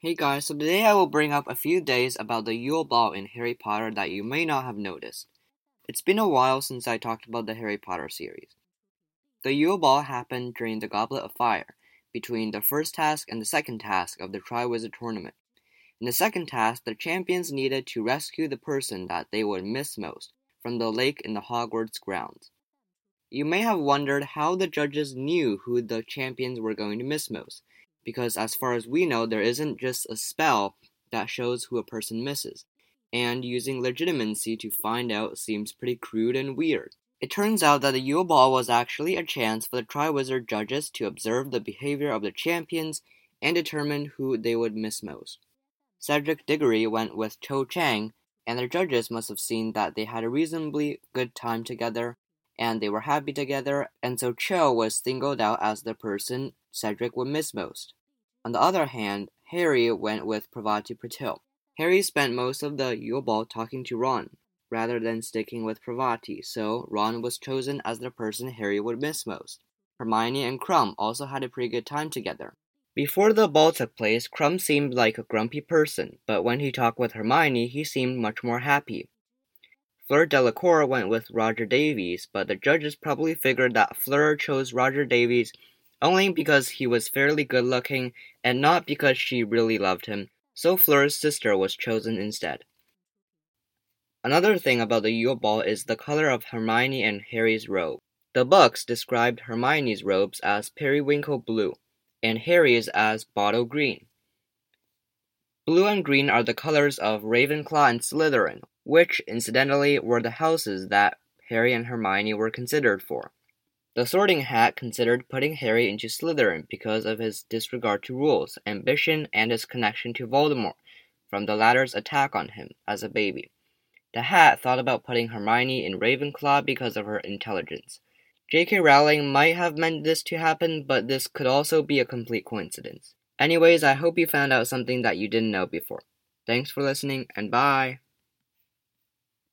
Hey guys, so today I will bring up a few days about the Yule Ball in Harry Potter that you may not have noticed. It's been a while since I talked about the Harry Potter series. The Yule Ball happened during the Goblet of Fire, between the first task and the second task of the Triwizard Tournament. In the second task, the champions needed to rescue the person that they would miss most from the lake in the Hogwarts grounds. You may have wondered how the judges knew who the champions were going to miss most, because as far as we know, there isn't just a spell that shows who a person misses, and using Legilimency to find out seems pretty crude and weird. It turns out that the Yule Ball was actually a chance for the Triwizard judges to observe the behavior of the champions and determine who they would miss most. Cedric Diggory went with Cho Chang, and the judges must have seen that they had a reasonably good time together, and they were happy together, and so Cho was singled out as the person Cedric would miss most. On the other hand, Harry went with Parvati Patil. Harry spent most of the Yule Ball talking to Ron, rather than sticking with Parvati, so Ron was chosen as the person Harry would miss most. Hermione and Krum also had a pretty good time together. Before the ball took place, Krum seemed like a grumpy person, but when he talked with Hermione, he seemed much more happy. Fleur Delacour went with Roger Davies, but the judges probably figured that Fleur chose Roger Davies only because he was fairly good looking and not because she really loved him, so Fleur's sister was chosen instead. Another thing about the Yule Ball is the color of Hermione and Harry's robe. The books described Hermione's robes as periwinkle blue and Harry's as bottle green. Blue and green are the colors of Ravenclaw and Slytherin, which, incidentally, were the houses that Harry and Hermione were considered for. The Sorting Hat considered putting Harry into Slytherin because of his disregard to rules, ambition, and his connection to Voldemort from the latter's attack on him as a baby. The Hat thought about putting Hermione in Ravenclaw because of her intelligence. J.K. Rowling might have meant this to happen, but this could also be a complete coincidence. Anyways, I hope you found out something that you didn't know before. Thanks for listening, and bye!